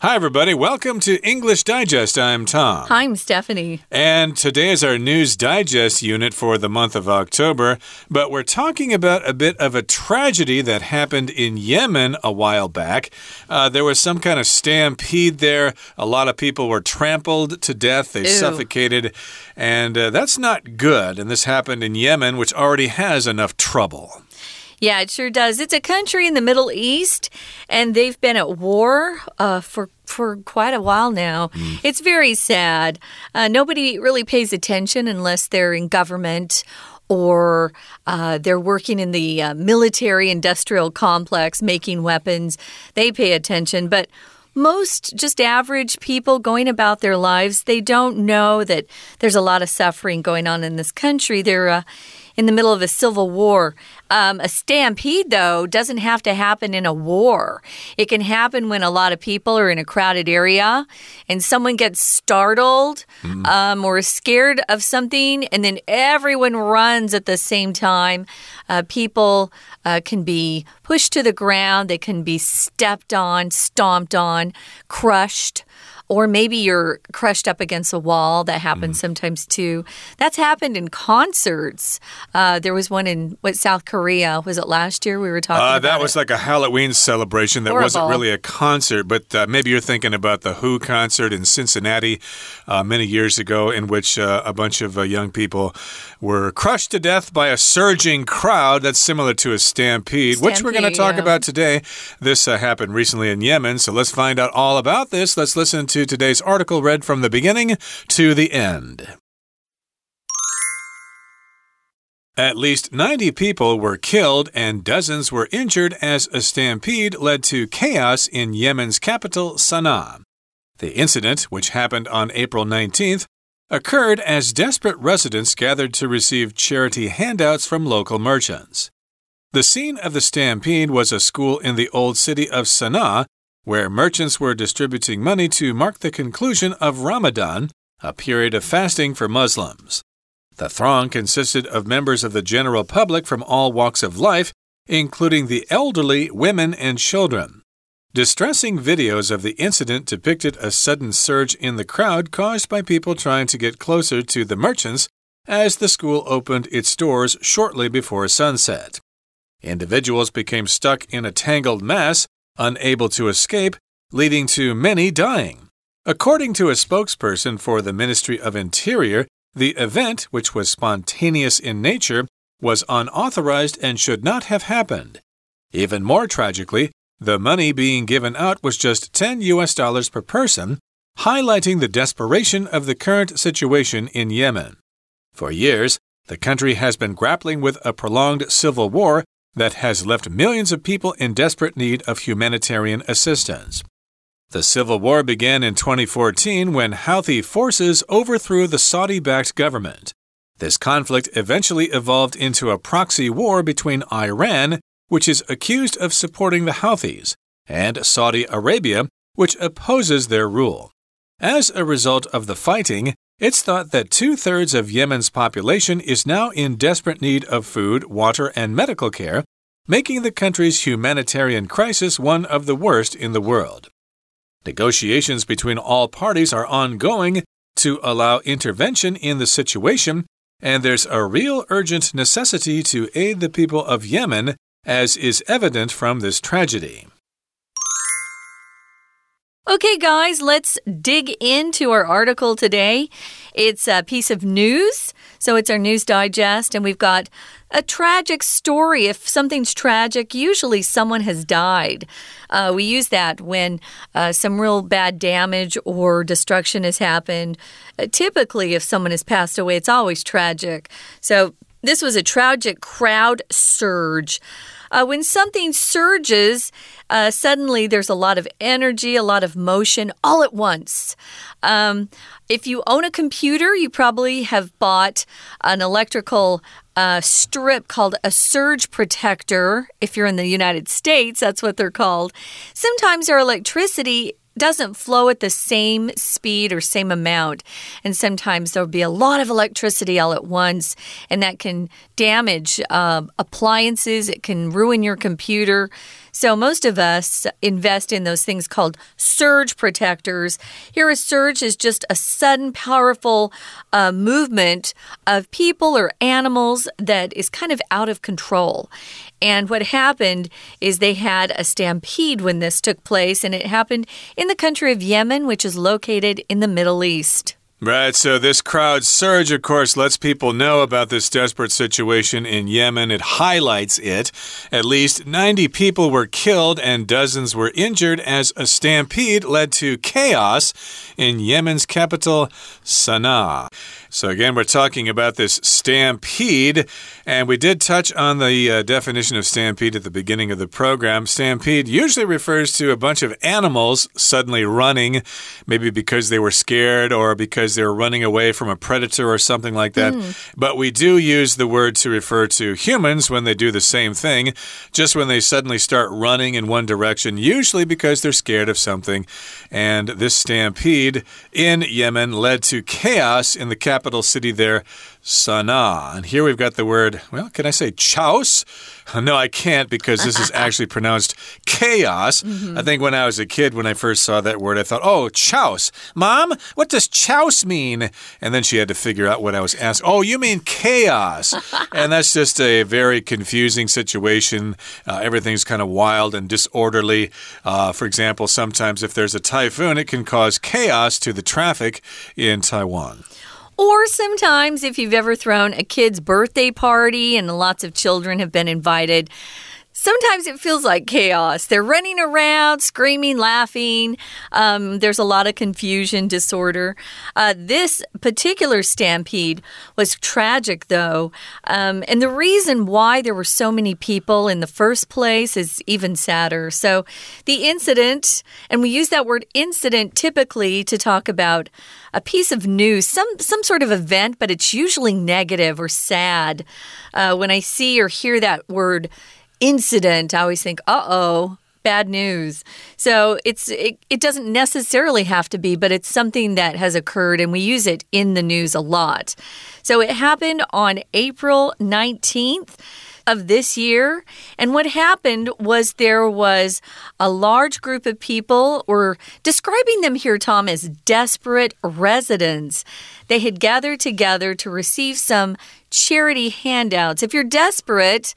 Hi, everybody. Welcome to English Digest. I'm Tom. Hi, I'm Stephanie. And today is our News Digest unit for the month of October. But we're talking about a bit of a tragedy that happened in Yemen a while back. Uh, there was some kind of stampede there. A lot of people were trampled to death, they Ew. suffocated. And uh, that's not good. And this happened in Yemen, which already has enough trouble. Yeah, it sure does. It's a country in the Middle East, and they've been at war uh, for for quite a while now. Mm. It's very sad. Uh, nobody really pays attention unless they're in government or uh, they're working in the uh, military industrial complex making weapons. They pay attention, but most just average people going about their lives, they don't know that there's a lot of suffering going on in this country. They're uh, in the middle of a civil war. Um, a stampede, though, doesn't have to happen in a war. It can happen when a lot of people are in a crowded area and someone gets startled um, or scared of something, and then everyone runs at the same time. Uh, people uh, can be pushed to the ground, they can be stepped on, stomped on, crushed or maybe you're crushed up against a wall. That happens Mm. sometimes too. That's happened in concerts. Uh, there was one in what South Korea was it last year? We were talking. Uh, about that was it. like a Halloween celebration that wasn't really a concert, but uh, maybe you're thinking about the Who concert in Cincinnati uh, many years ago, in which uh, a bunch of uh, young people were crushed to death by a surging crowd. That's similar to a stampede, which we're going to talk yeah. about today. This uh, happened recently in Yemen, so let's find out all about this. Let's listen to today's article read from the beginning to the end. At least 90 people were killed and dozens were injured as a stampede led to chaos in Yemen's capital, Sana'a. The incident, which happened on April 19th, occurred as desperate residents gathered to receive charity handouts from local merchants. The scene of the stampede was a school in the old city of Sana'a, where merchants were distributing money to mark the conclusion of Ramadan, a period of fasting for Muslims. The throng consisted of members of the general public from all walks of life, including the elderly, women, and children. Distressing videos of the incident depicted a sudden surge in the crowd caused by people trying to get closer to the merchants as the school opened its doors shortly before sunset. Individuals became stuck in a tangled mass, unable to escape, leading to many dying. According to a spokesperson for the Ministry of Interior, the event, which was spontaneous in nature, was unauthorized and should not have happened. Even more tragically, the money being given out was just 10 US dollars per person, highlighting the desperation of the current situation in Yemen. For years, the country has been grappling with a prolonged civil war that has left millions of people in desperate need of humanitarian assistance. The civil war began in 2014 when Houthi forces overthrew the Saudi backed government. This conflict eventually evolved into a proxy war between Iran, which is accused of supporting the Houthis, and Saudi Arabia, which opposes their rule. As a result of the fighting, it's thought that two thirds of Yemen's population is now in desperate need of food, water, and medical care, making the country's humanitarian crisis one of the worst in the world. Negotiations between all parties are ongoing to allow intervention in the situation, and there's a real urgent necessity to aid the people of Yemen, as is evident from this tragedy. Okay, guys, let's dig into our article today. It's a piece of news, so it's our news digest, and we've got a tragic story. If something's tragic, usually someone has died. Uh, we use that when uh, some real bad damage or destruction has happened. Uh, typically, if someone has passed away, it's always tragic. So, this was a tragic crowd surge. Uh, when something surges, uh, suddenly there's a lot of energy, a lot of motion all at once. Um, if you own a computer, you probably have bought an electrical uh, strip called a surge protector. If you're in the United States, that's what they're called. Sometimes our electricity doesn't flow at the same speed or same amount. And sometimes there'll be a lot of electricity all at once, and that can damage uh, appliances, it can ruin your computer. So most of us invest in those things called surge protectors. Here, a surge is just a sudden, powerful uh, movement of people or animals that is kind of out of control. And what happened is they had a stampede when this took place, and it happened in the country of Yemen, which is located in the Middle East. Right, so this crowd surge, of course, lets people know about this desperate situation in Yemen. It highlights it. At least 90 people were killed and dozens were injured as a stampede led to chaos in Yemen's capital, Sana'a. So, again, we're talking about this stampede, and we did touch on the uh, definition of stampede at the beginning of the program. Stampede usually refers to a bunch of animals suddenly running, maybe because they were scared or because they were running away from a predator or something like that. Mm. But we do use the word to refer to humans when they do the same thing, just when they suddenly start running in one direction, usually because they're scared of something. And this stampede in Yemen led to chaos in the capital capital city there, Sana'a. And here we've got the word, well, can I say chaos? No, I can't because this is actually pronounced chaos. Mm -hmm. I think when I was a kid, when I first saw that word, I thought, oh, chouse. Mom, what does chouse mean? And then she had to figure out what I was asking. Oh, you mean chaos. and that's just a very confusing situation. Uh, everything's kind of wild and disorderly. Uh, for example, sometimes if there's a typhoon, it can cause chaos to the traffic in Taiwan. Or sometimes, if you've ever thrown a kid's birthday party and lots of children have been invited, Sometimes it feels like chaos. They're running around, screaming, laughing. Um, there's a lot of confusion, disorder. Uh, this particular stampede was tragic, though. Um, and the reason why there were so many people in the first place is even sadder. So, the incident, and we use that word incident typically to talk about a piece of news, some some sort of event, but it's usually negative or sad. Uh, when I see or hear that word incident, I always think, uh oh, bad news. So it's it, it doesn't necessarily have to be, but it's something that has occurred and we use it in the news a lot. So it happened on April 19th of this year. And what happened was there was a large group of people, or describing them here, Tom, as desperate residents. They had gathered together to receive some charity handouts. If you're desperate,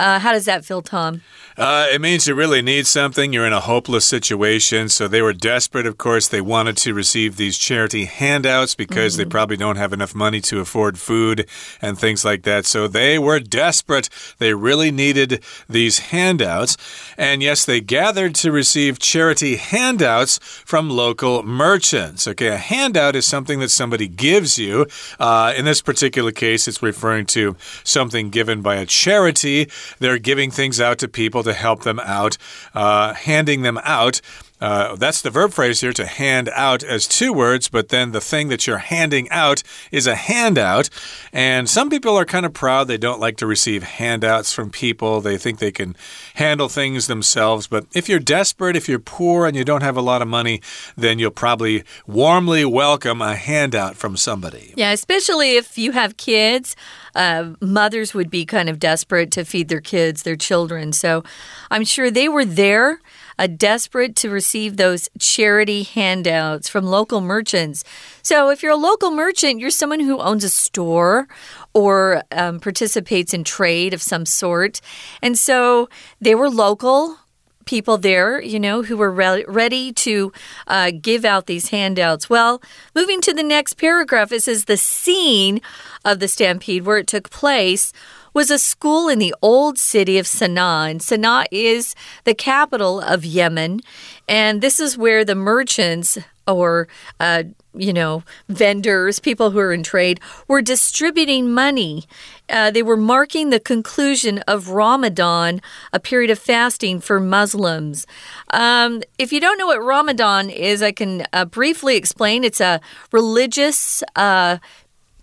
uh, how does that feel, Tom? Uh, it means you really need something. You're in a hopeless situation. So they were desperate, of course. They wanted to receive these charity handouts because mm -hmm. they mm-hmm. probably don't have enough money to afford food and things like that. So they were desperate. They really needed these handouts. And yes, they gathered to receive charity handouts from local merchants. Okay, a handout is something that somebody gives you. Uh, in this particular case, it's referring to something given by a charity. They're giving things out to people to help them out, uh, handing them out. Uh, that's the verb phrase here to hand out as two words, but then the thing that you're handing out is a handout. And some people are kind of proud. They don't like to receive handouts from people. They think they can handle things themselves. But if you're desperate, if you're poor, and you don't have a lot of money, then you'll probably warmly welcome a handout from somebody. Yeah, especially if you have kids. Uh, mothers would be kind of desperate to feed their kids, their children. So I'm sure they were there uh, desperate to receive those charity handouts from local merchants. So, if you're a local merchant, you're someone who owns a store or um, participates in trade of some sort. And so they were local people there, you know, who were re ready to uh, give out these handouts. Well, moving to the next paragraph, it says the scene of the stampede where it took place was a school in the old city of Sana'a. And Sana'a is the capital of Yemen. And this is where the merchants or uh, you know, vendors, people who are in trade, were distributing money. Uh, they were marking the conclusion of Ramadan, a period of fasting for Muslims. Um, if you don't know what Ramadan is, I can uh, briefly explain. It's a religious uh,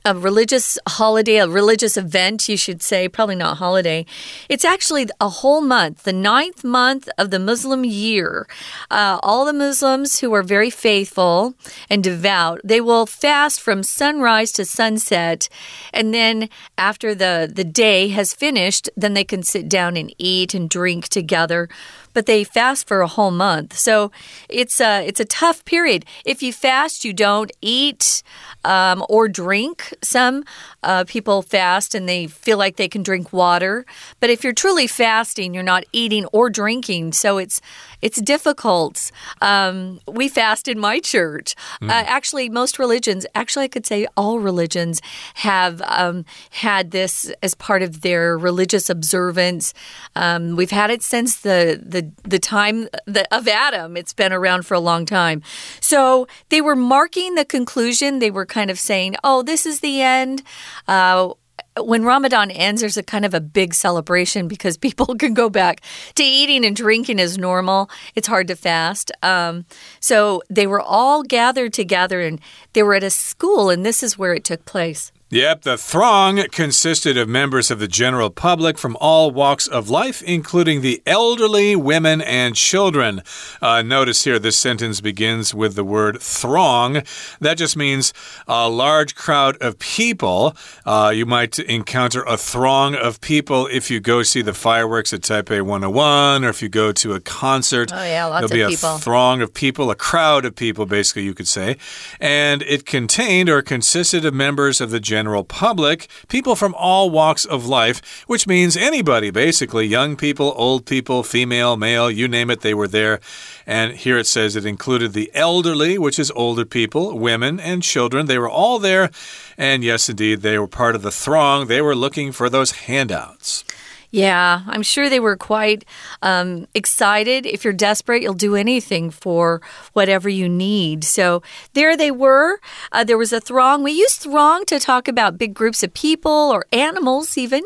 a religious holiday, a religious event, you should say, probably not holiday. It's actually a whole month, the ninth month of the Muslim year. Uh, all the Muslims who are very faithful and devout, they will fast from sunrise to sunset. And then after the, the day has finished, then they can sit down and eat and drink together. But they fast for a whole month. So it's a it's a tough period. If you fast, you don't eat um, or drink. Some uh, people fast and they feel like they can drink water, but if you're truly fasting, you're not eating or drinking. So it's it's difficult. Um, we fast in my church. Mm. Uh, actually, most religions, actually, I could say all religions have um, had this as part of their religious observance. Um, we've had it since the the the time of Adam. It's been around for a long time. So they were marking the conclusion. They were kind of saying, "Oh, this is the end." Uh, when Ramadan ends, there's a kind of a big celebration because people can go back to eating and drinking as normal. It's hard to fast. Um, so they were all gathered together and they were at a school, and this is where it took place. Yep, the throng consisted of members of the general public from all walks of life, including the elderly, women, and children. Uh, notice here this sentence begins with the word throng. That just means a large crowd of people. Uh, you might encounter a throng of people if you go see the fireworks at Taipei 101 or if you go to a concert. Oh, yeah, lots There'll of be people. a throng of people, a crowd of people, basically, you could say. And it contained or consisted of members of the general general public, people from all walks of life, which means anybody, basically young people, old people, female, male, you name it, they were there. And here it says it included the elderly, which is older people, women, and children. They were all there. And yes, indeed, they were part of the throng. They were looking for those handouts. Yeah, I'm sure they were quite um, excited. If you're desperate, you'll do anything for whatever you need. So there they were. Uh, there was a throng. We use throng to talk about big groups of people or animals, even.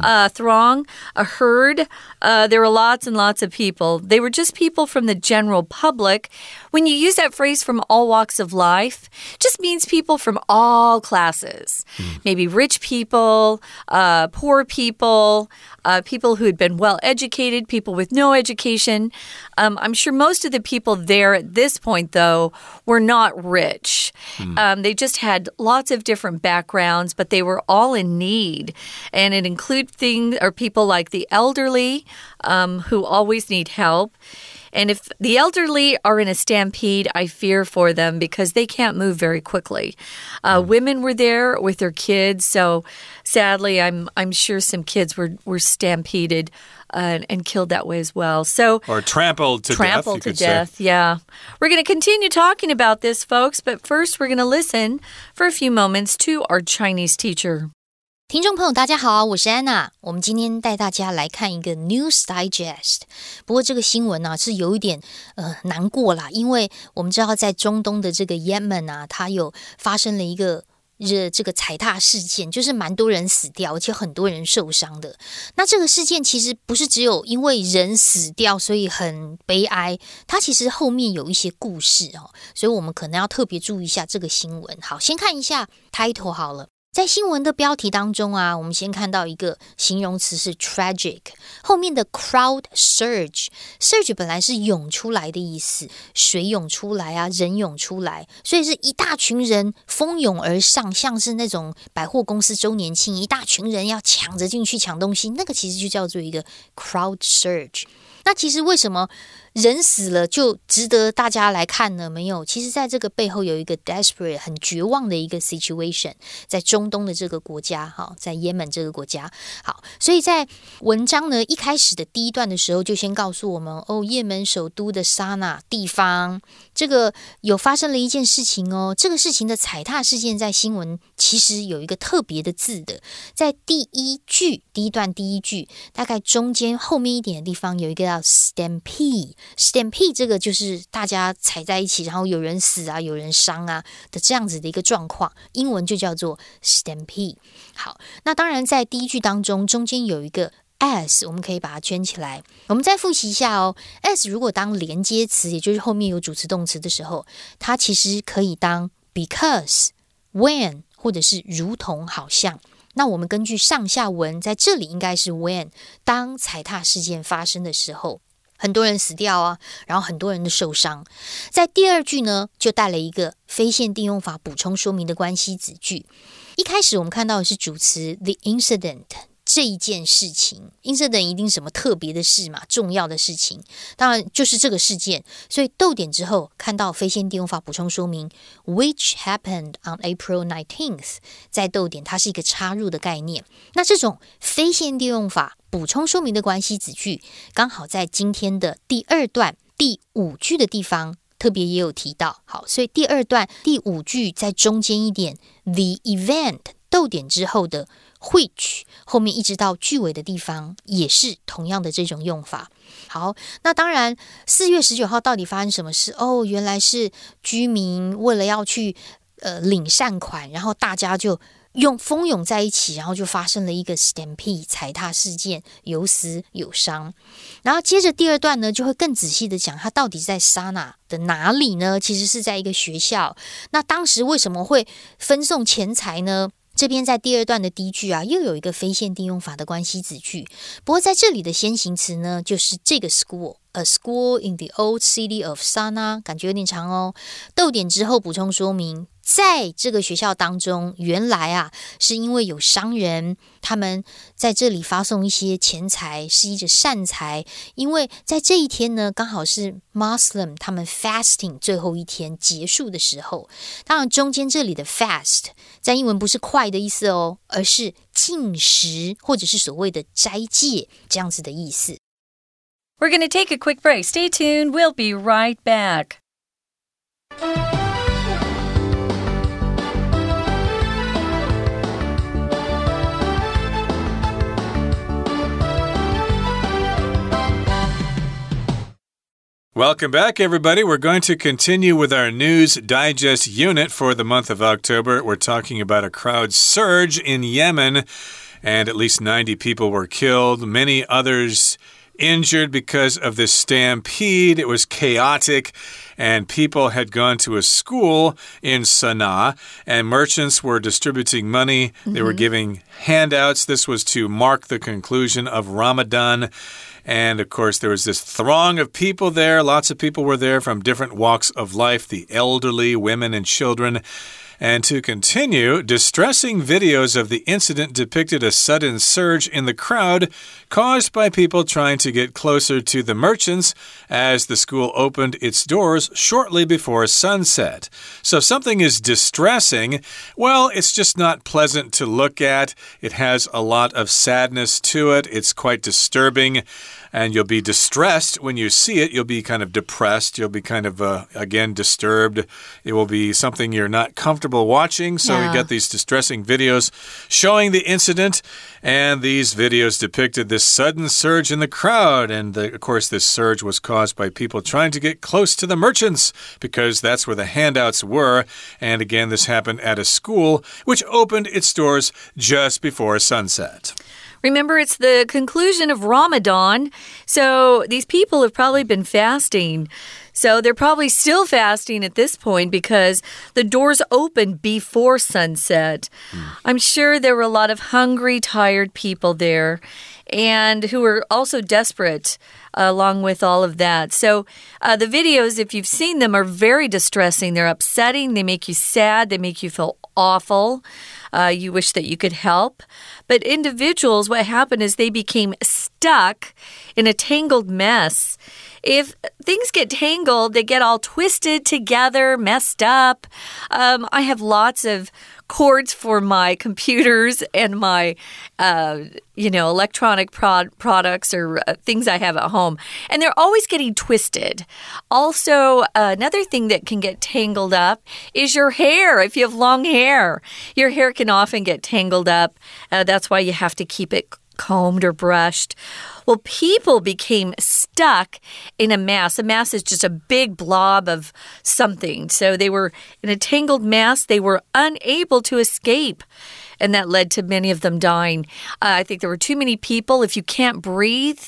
Uh, throng, a herd. Uh, there were lots and lots of people. They were just people from the general public. When you use that phrase from all walks of life, just means people from all classes. Mm. Maybe rich people, uh, poor people uh, people who had been well educated, people with no education. Um, I'm sure most of the people there at this point, though, were not rich. Hmm. Um, they just had lots of different backgrounds, but they were all in need. And it included things or people like the elderly um, who always need help. And if the elderly are in a stampede, I fear for them because they can't move very quickly. Uh, mm. Women were there with their kids, so sadly, I'm I'm sure some kids were were stampeded. Uh, and killed that way as well. So or trampled to death. trampled death. to death. Say. Yeah, we're going to continue talking about this, folks. But first, we're going to listen for a few moments to our Chinese teacher. 听众朋友，大家好，我是安娜。我们今天带大家来看一个 News Digest。不过这个新闻呢是有一点呃难过啦，因为我们知道在中东的这个 Yemen 啊，它有发生了一个这这个踩踏事件，就是蛮多人死掉，而且很多人受伤的。那这个事件其实不是只有因为人死掉，所以很悲哀，它其实后面有一些故事哦，所以我们可能要特别注意一下这个新闻。好，先看一下 title 好了。在新闻的标题当中啊，我们先看到一个形容词是 tragic，后面的 crowd surge，surge 本来是涌出来的意思，水涌出来啊，人涌出来，所以是一大群人蜂拥而上，像是那种百货公司周年庆，一大群人要抢着进去抢东西，那个其实就叫做一个 crowd surge。那其实为什么？人死了就值得大家来看呢？没有，其实在这个背后有一个 desperate 很绝望的一个 situation，在中东的这个国家，哈，在也门这个国家。好，所以在文章呢一开始的第一段的时候，就先告诉我们哦，也门首都的沙那地方，这个有发生了一件事情哦。这个事情的踩踏事件在新闻其实有一个特别的字的，在第一句第一段第一句，大概中间后面一点的地方有一个叫 stampede。Stampede 这个就是大家踩在一起，然后有人死啊，有人伤啊的这样子的一个状况，英文就叫做 Stampede。好，那当然在第一句当中，中间有一个 as，我们可以把它圈起来。我们再复习一下哦，as 如果当连接词，也就是后面有主词动词的时候，它其实可以当 because、when 或者是如同、好像。那我们根据上下文，在这里应该是 when，当踩踏事件发生的时候。很多人死掉啊，然后很多人的受伤。在第二句呢，就带了一个非限定用法补充说明的关系子句。一开始我们看到的是主词 the incident 这一件事情，incident 一定什么特别的事嘛，重要的事情，当然就是这个事件。所以逗点之后看到非限定用法补充说明，which happened on April nineteenth，在逗点它是一个插入的概念。那这种非限定用法补充说明的关系子句，刚好在今天的第二段第五句的地方特别也有提到。好，所以第二段第五句在中间一点，the event 逗点之后的。Which 后面一直到句尾的地方也是同样的这种用法。好，那当然四月十九号到底发生什么事？哦，原来是居民为了要去呃领善款，然后大家就用蜂拥在一起，然后就发生了一个 stampede 踩踏事件，有死有伤。然后接着第二段呢，就会更仔细的讲，他到底在沙那的哪里呢？其实是在一个学校。那当时为什么会分送钱财呢？这边在第二段的第一句啊，又有一个非限定用法的关系子句。不过在这里的先行词呢，就是这个 school，a school in the old city of Sana，感觉有点长哦。逗点之后补充说明。在这个学校当中，原来啊，是因为有商人他们在这里发送一些钱财，是一着善财。因为在这一天呢，刚好是 Muslim 他们 fasting 最后一天结束的时候。当然，中间这里的 fast 在英文不是快的意思哦，而是禁食或者是所谓的斋戒这样子的意思。We're gonna take a quick break. Stay tuned. We'll be right back. Welcome back, everybody. We're going to continue with our news digest unit for the month of October. We're talking about a crowd surge in Yemen, and at least 90 people were killed, many others injured because of this stampede. It was chaotic, and people had gone to a school in Sana'a, and merchants were distributing money. They mm -hmm. were mm-hmm. giving handouts. This was to mark the conclusion of Ramadan. And of course, there was this throng of people there. Lots of people were there from different walks of life the elderly, women, and children. And to continue, distressing videos of the incident depicted a sudden surge in the crowd caused by people trying to get closer to the merchants as the school opened its doors shortly before sunset. So, if something is distressing. Well, it's just not pleasant to look at. It has a lot of sadness to it, it's quite disturbing and you'll be distressed when you see it. You'll be kind of depressed. You'll be kind of, uh, again, disturbed. It will be something you're not comfortable watching. So yeah. we get these distressing videos showing the incident, and these videos depicted this sudden surge in the crowd. And the, of course, this surge was caused by people trying to get close to the merchants because that's where the handouts were. And again, this happened at a school which opened its doors just before sunset. Remember, it's the conclusion of Ramadan. So these people have probably been fasting. So they're probably still fasting at this point because the doors opened before sunset. Mm. I'm sure there were a lot of hungry, tired people there and who were also desperate uh, along with all of that. So, uh, the videos, if you've seen them, are very distressing. They're upsetting, they make you sad, they make you feel awful. Uh, you wish that you could help. But individuals, what happened is they became stuck in a tangled mess. If things get tangled, they get all twisted together, messed up. Um, I have lots of cords for my computers and my, uh, you know, electronic prod products or uh, things I have at home. And they're always getting twisted. Also, uh, another thing that can get tangled up is your hair. If you have long hair, your hair can often get tangled up. Uh, that's why you have to keep it combed or brushed. Well, people became stuck in a mass. A mass is just a big blob of something. So they were in a tangled mass, they were unable to escape. And that led to many of them dying. Uh, I think there were too many people. If you can't breathe,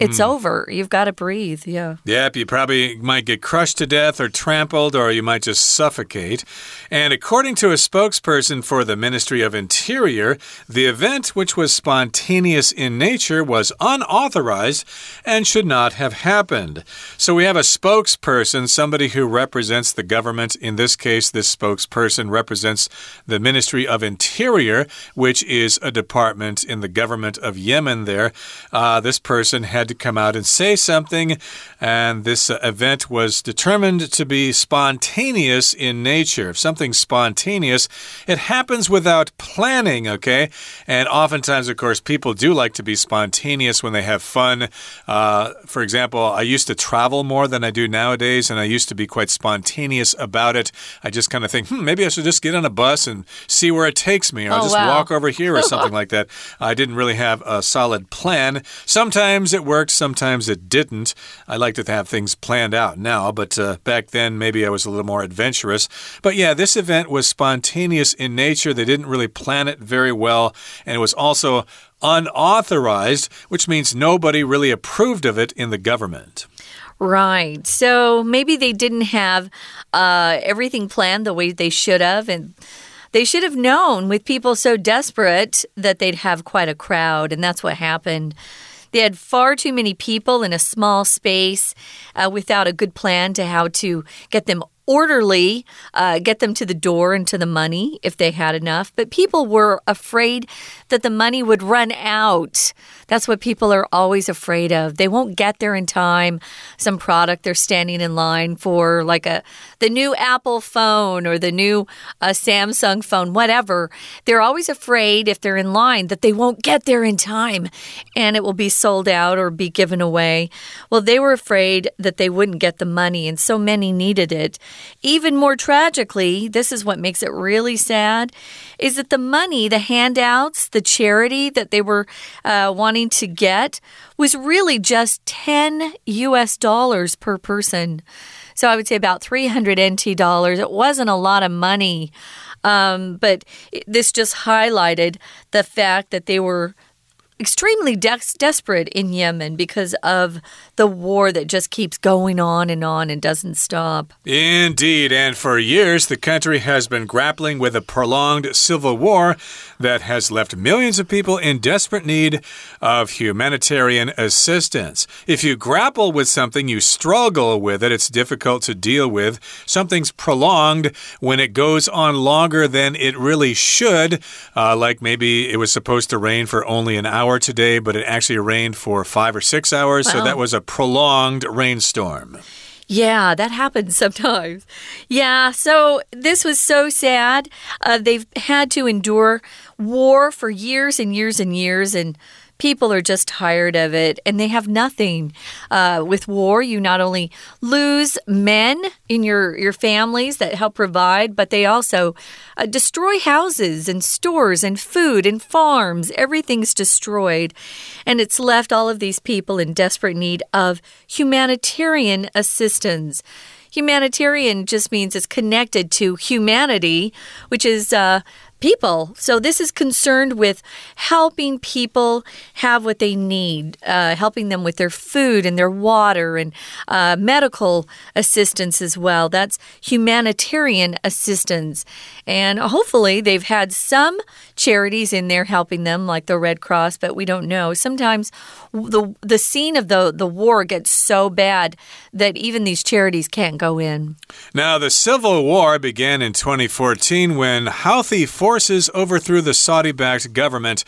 it's mm. over. You've got to breathe. Yeah. Yep. You probably might get crushed to death or trampled, or you might just suffocate. And according to a spokesperson for the Ministry of Interior, the event, which was spontaneous in nature, was unauthorized and should not have happened. So we have a spokesperson, somebody who represents the government. In this case, this spokesperson represents the Ministry of Interior, which is a department in the government of Yemen there. Uh, this person had to come out and say something, and this uh, event was determined to be spontaneous in nature. If something's spontaneous, it happens without planning, okay? And oftentimes, of course, people do like to be spontaneous when they have fun. Uh, for example, I used to travel more than I do nowadays, and I used to be quite spontaneous about it. I just kind of think, hmm, maybe I should just get on a bus and see where it takes me, or I'll oh, just wow. walk over here or something like that. I didn't really have a solid plan. Sometimes it worked worked, sometimes it didn't. I like to have things planned out now, but uh, back then maybe I was a little more adventurous. But yeah, this event was spontaneous in nature. They didn't really plan it very well, and it was also unauthorized, which means nobody really approved of it in the government. Right. So maybe they didn't have uh, everything planned the way they should have, and they should have known with people so desperate that they'd have quite a crowd, and that's what happened. They had far too many people in a small space uh, without a good plan to how to get them orderly, uh, get them to the door and to the money if they had enough. But people were afraid that the money would run out. That's what people are always afraid of. They won't get there in time. Some product they're standing in line for, like a the new Apple phone or the new uh, Samsung phone, whatever. They're always afraid if they're in line that they won't get there in time and it will be sold out or be given away. Well, they were afraid that they wouldn't get the money, and so many needed it. Even more tragically, this is what makes it really sad, is that the money, the handouts, the charity that they were uh, wanting to get was really just 10 US dollars per person. So I would say about 300 NT dollars. It wasn't a lot of money. Um, but this just highlighted the fact that they were extremely des desperate in Yemen because of the war that just keeps going on and on and doesn't stop. Indeed. And for years, the country has been grappling with a prolonged civil war that has left millions of people in desperate need of humanitarian assistance. If you grapple with something, you struggle with it, it's difficult to deal with. Something's prolonged when it goes on longer than it really should, uh, like maybe it was supposed to rain for only an hour today, but it actually rained for five or six hours. Wow. So that was a prolonged rainstorm. Yeah, that happens sometimes. Yeah, so this was so sad. Uh, they've had to endure war for years and years and years, and people are just tired of it and they have nothing. Uh, with war, you not only lose men in your, your families that help provide, but they also uh, destroy houses and stores and food and farms. Everything's destroyed. And it's left all of these people in desperate need of humanitarian assistance. Humanitarian just means it's connected to humanity, which is uh, people. So this is concerned with helping people have what they need, uh, helping them with their food and their water and uh, medical assistance as well. That's humanitarian assistance. And hopefully they've had some charities in there helping them, like the Red Cross, but we don't know. Sometimes the the scene of the the war gets so bad that even these charities can't go in. Now the civil war began in 2014 when Houthi forces overthrew the Saudi-backed government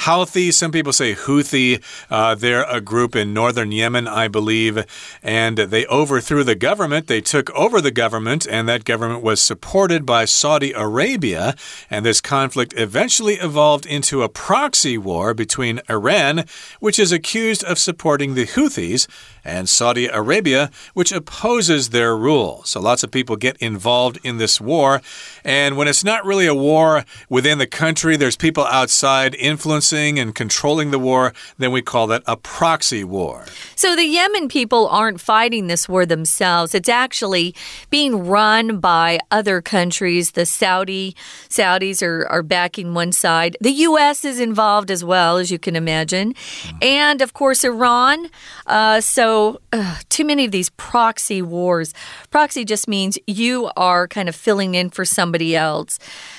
Houthi, some people say Houthi. Uh, they're a group in northern Yemen, I believe, and they overthrew the government. They took over the government, and that government was supported by Saudi Arabia. And this conflict eventually evolved into a proxy war between Iran, which is accused of supporting the Houthis, and Saudi Arabia, which opposes their rule. So lots of people get involved in this war. And when it's not really a war within the country, there's people outside influencing and controlling the war, then we call that a proxy war. So the Yemen people aren't fighting this war themselves. It's actually being run by other countries. The Saudi Saudis are, are backing one side. The U.S. is involved as well, as you can imagine. And of course, Iran. Uh, so, uh, too many of these proxy wars. Proxy just means you are kind of filling in for somebody else.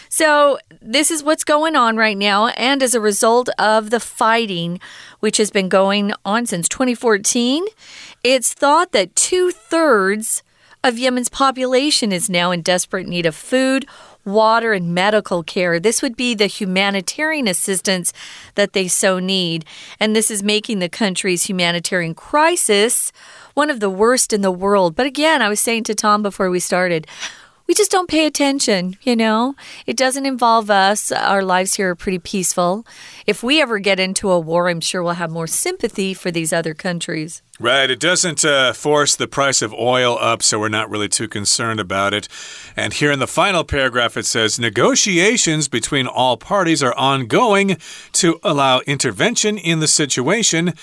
So, this is what's going on right now. And as a result of the fighting, which has been going on since 2014, it's thought that two thirds of Yemen's population is now in desperate need of food, water, and medical care. This would be the humanitarian assistance that they so need. And this is making the country's humanitarian crisis one of the worst in the world. But again, I was saying to Tom before we started, we just don't pay attention, you know? It doesn't involve us. Our lives here are pretty peaceful. If we ever get into a war, I'm sure we'll have more sympathy for these other countries. Right. It doesn't uh, force the price of oil up, so we're not really too concerned about it. And here in the final paragraph, it says negotiations between all parties are ongoing to allow intervention in the situation.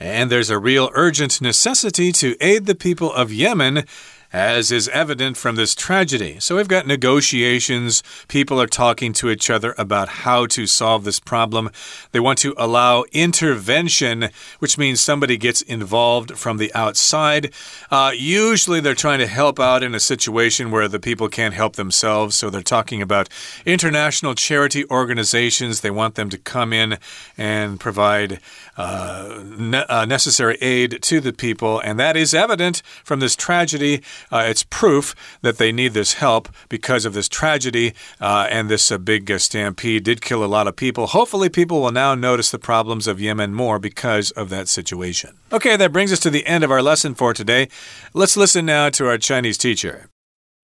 And there's a real urgent necessity to aid the people of Yemen as is evident from this tragedy. So we've got negotiations. People are talking to each other about how to solve this problem. They want to allow intervention, which means somebody gets involved from the outside. Uh, usually they're trying to help out in a situation where the people can't help themselves. So they're talking about international charity organizations. They want them to come in and provide uh, ne uh, necessary aid to the people. And that is evident from this tragedy. Uh, it's proof that they need this help because of this tragedy uh, and this uh, big uh, stampede did kill a lot of people. Hopefully, people will now notice the problems of Yemen more because of that situation. Okay, that brings us to the end of our lesson for today. Let's listen now to our Chinese teacher.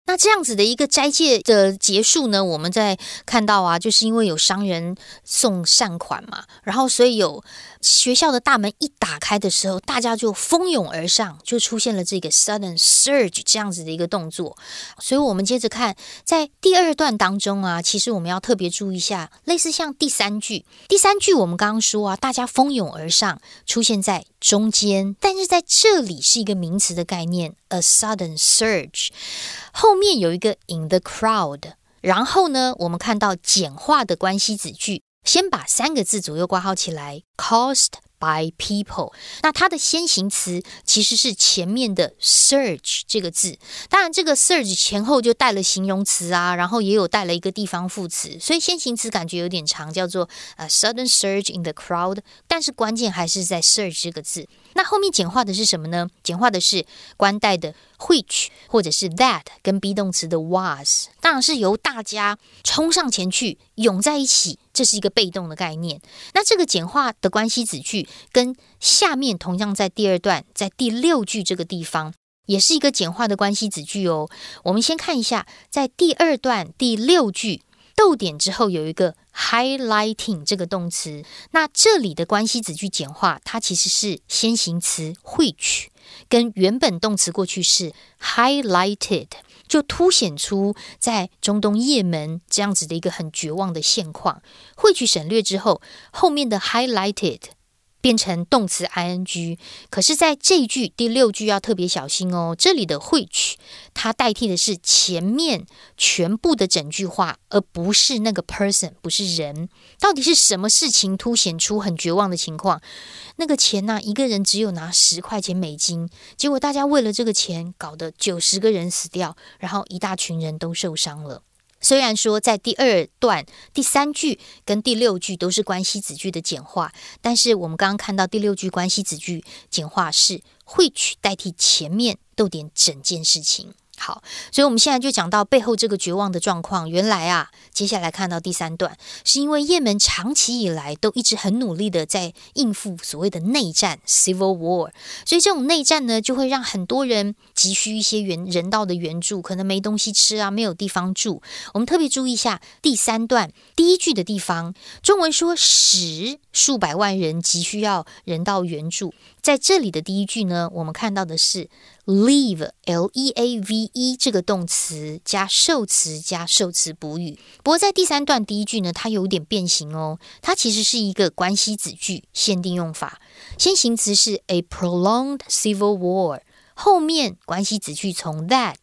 那这样子的一个斋戒的结束呢，我们在看到啊，就是因为有商人送善款嘛，然后所以有 学校的大门一打开的时候，大家就蜂拥而上，就出现了这个 sudden surge 这样子的一个动作。所以我们接着看，在第二段当中啊，其实我们要特别注意一下，类似像第三句，第三句我们刚刚说啊，大家蜂拥而上，出现在中间，但是在这里是一个名词的概念，a sudden surge。后面有一个 in the crowd，然后呢，我们看到简化的关系子句，先把三个字左右挂号起来，caused。by people，那它的先行词其实是前面的 surge 这个字，当然这个 surge 前后就带了形容词啊，然后也有带了一个地方副词，所以先行词感觉有点长，叫做呃 sudden surge in the crowd，但是关键还是在 surge 这个字。那后面简化的是什么呢？简化的是关带的 which 或者是 that 跟 be 动词的 was，当然是由大家冲上前去涌在一起。这是一个被动的概念。那这个简化的关系子句跟下面同样在第二段，在第六句这个地方，也是一个简化的关系子句哦。我们先看一下，在第二段第六句逗点之后有一个 highlighting 这个动词。那这里的关系子句简化，它其实是先行词 which 跟原本动词过去式 highlighted。就凸显出在中东也门这样子的一个很绝望的现况。汇取省略之后，后面的 highlighted 变成动词 ing，可是在这一句第六句要特别小心哦。这里的汇取它代替的是前面全部的整句话，而不是那个 person，不是人。到底是什么事情凸显出很绝望的情况？那个钱呢？一个人只有拿十块钱美金，结果大家为了这个钱搞得九十个人死掉，然后一大群人都受伤了。虽然说在第二段第三句跟第六句都是关系子句的简化，但是我们刚刚看到第六句关系子句简化是会取代替前面逗点整件事情。好，所以我们现在就讲到背后这个绝望的状况。原来啊，接下来看到第三段，是因为也门长期以来都一直很努力的在应付所谓的内战 （civil war），所以这种内战呢，就会让很多人急需一些援人道的援助，可能没东西吃啊，没有地方住。我们特别注意一下第三段第一句的地方，中文说十数百万人急需要人道援助。在这里的第一句呢，我们看到的是 leave l e a v e 这个动词加受词加受词补语。不过在第三段第一句呢，它有点变形哦，它其实是一个关系子句限定用法，先行词是 a prolonged civil war。后面关系子句从 that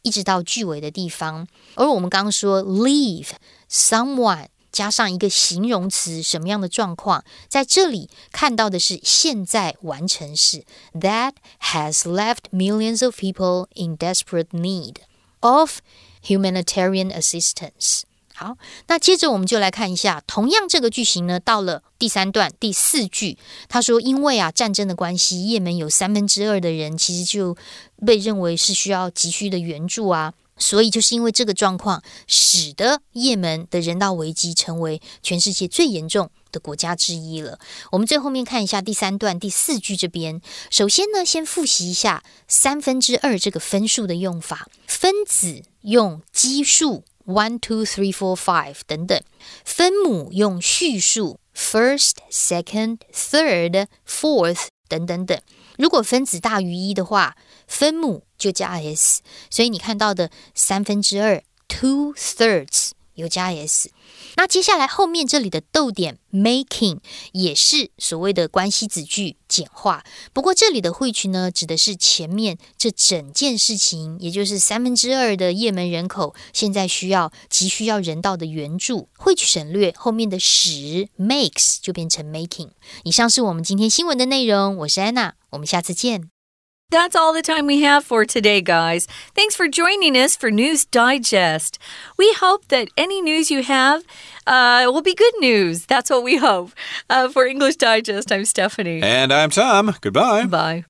一直到句尾的地方，而我们刚刚说 leave someone 加上一个形容词，什么样的状况？在这里看到的是现在完成时，that has left millions of people in desperate need of humanitarian assistance。好，那接着我们就来看一下，同样这个句型呢，到了第三段第四句，他说：“因为啊战争的关系，也门有三分之二的人其实就被认为是需要急需的援助啊，所以就是因为这个状况，使得也门的人道危机成为全世界最严重的国家之一了。”我们最后面看一下第三段第四句这边，首先呢，先复习一下三分之二这个分数的用法，分子用基数。one, two, three, four, five 等等，分母用序数 first, second, third, fourth 等等等。如果分子大于一的话，分母就加 s，所以你看到的三分之二 two thirds 有加 s。那接下来后面这里的逗点 making 也是所谓的关系子句简化。不过这里的汇取呢，指的是前面这整件事情，也就是三分之二的也门人口现在需要急需要人道的援助。汇取省略后面的使 makes 就变成 making。以上是我们今天新闻的内容。我是安娜，我们下次见。That's all the time we have for today, guys. Thanks for joining us for News Digest. We hope that any news you have uh, will be good news. That's what we hope. Uh, for English Digest, I'm Stephanie. And I'm Tom. Goodbye. Bye.